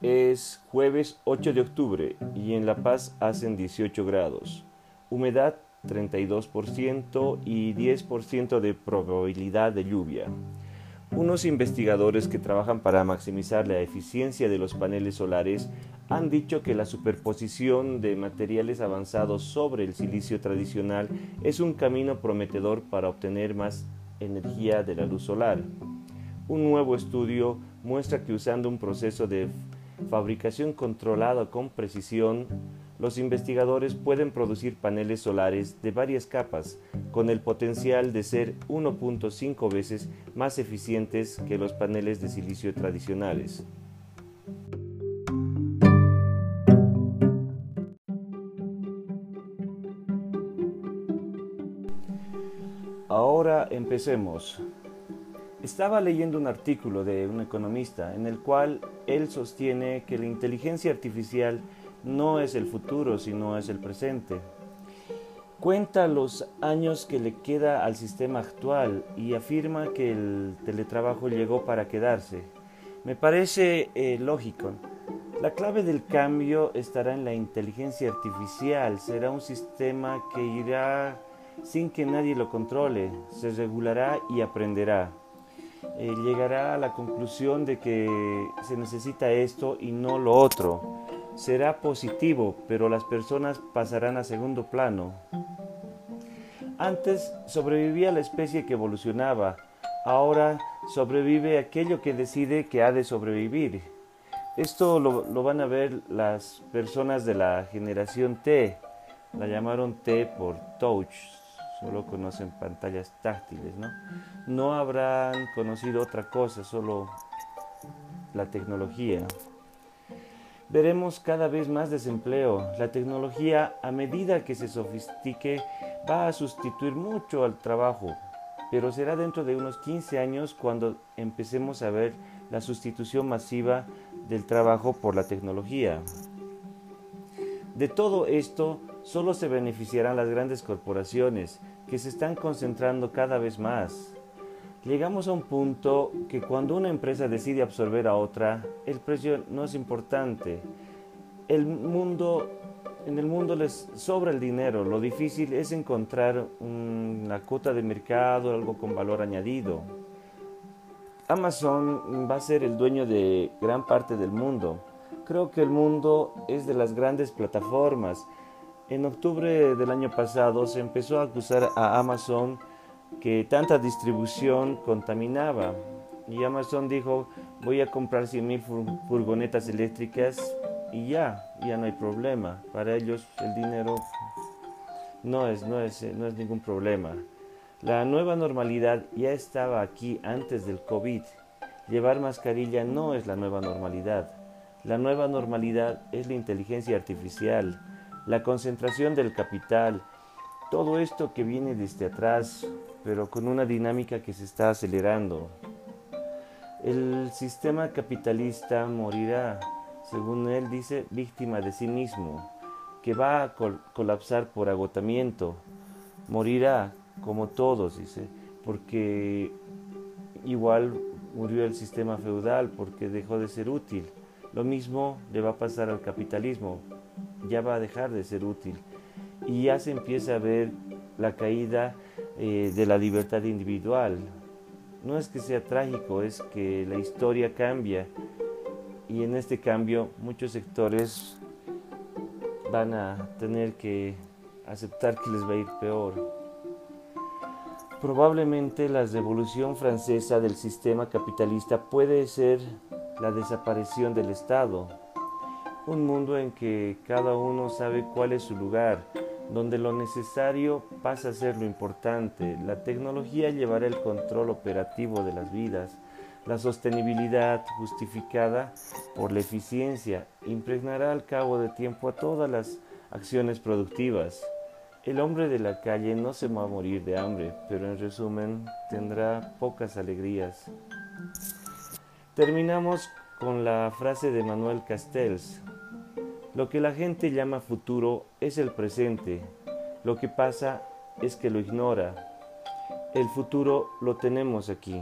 es jueves 8 de octubre y en La Paz hacen 18 grados. Humedad 32% y 10% de probabilidad de lluvia. Unos investigadores que trabajan para maximizar la eficiencia de los paneles solares han dicho que la superposición de materiales avanzados sobre el silicio tradicional es un camino prometedor para obtener más energía de la luz solar. Un nuevo estudio muestra que usando un proceso de fabricación controlada con precisión, los investigadores pueden producir paneles solares de varias capas con el potencial de ser 1.5 veces más eficientes que los paneles de silicio tradicionales. Ahora empecemos. Estaba leyendo un artículo de un economista en el cual él sostiene que la inteligencia artificial no es el futuro, sino es el presente. Cuenta los años que le queda al sistema actual y afirma que el teletrabajo llegó para quedarse. Me parece eh, lógico. La clave del cambio estará en la inteligencia artificial. Será un sistema que irá sin que nadie lo controle, se regulará y aprenderá. Eh, llegará a la conclusión de que se necesita esto y no lo otro. Será positivo, pero las personas pasarán a segundo plano. Antes sobrevivía la especie que evolucionaba, ahora sobrevive aquello que decide que ha de sobrevivir. Esto lo, lo van a ver las personas de la generación T, la llamaron T por touch, solo conocen pantallas táctiles, ¿no? No habrán conocido otra cosa, solo la tecnología. Veremos cada vez más desempleo. La tecnología, a medida que se sofistique, va a sustituir mucho al trabajo, pero será dentro de unos 15 años cuando empecemos a ver la sustitución masiva del trabajo por la tecnología. De todo esto, solo se beneficiarán las grandes corporaciones que se están concentrando cada vez más. Llegamos a un punto que cuando una empresa decide absorber a otra, el precio no es importante. El mundo, en el mundo les sobra el dinero, lo difícil es encontrar una cuota de mercado, algo con valor añadido. Amazon va a ser el dueño de gran parte del mundo. Creo que el mundo es de las grandes plataformas en octubre del año pasado se empezó a acusar a Amazon que tanta distribución contaminaba y Amazon dijo voy a comprar 100.000 furgonetas eléctricas y ya, ya no hay problema. Para ellos el dinero no es, no es, no es ningún problema. La nueva normalidad ya estaba aquí antes del COVID. Llevar mascarilla no es la nueva normalidad. La nueva normalidad es la inteligencia artificial la concentración del capital, todo esto que viene desde atrás, pero con una dinámica que se está acelerando. El sistema capitalista morirá, según él dice, víctima de sí mismo, que va a colapsar por agotamiento. Morirá, como todos, dice, porque igual murió el sistema feudal, porque dejó de ser útil. Lo mismo le va a pasar al capitalismo, ya va a dejar de ser útil y ya se empieza a ver la caída eh, de la libertad individual. No es que sea trágico, es que la historia cambia y en este cambio muchos sectores van a tener que aceptar que les va a ir peor. Probablemente la revolución francesa del sistema capitalista puede ser la desaparición del Estado, un mundo en que cada uno sabe cuál es su lugar, donde lo necesario pasa a ser lo importante. La tecnología llevará el control operativo de las vidas. La sostenibilidad justificada por la eficiencia impregnará al cabo de tiempo a todas las acciones productivas. El hombre de la calle no se va a morir de hambre, pero en resumen tendrá pocas alegrías. Terminamos con la frase de Manuel Castells, lo que la gente llama futuro es el presente. Lo que pasa es que lo ignora. El futuro lo tenemos aquí.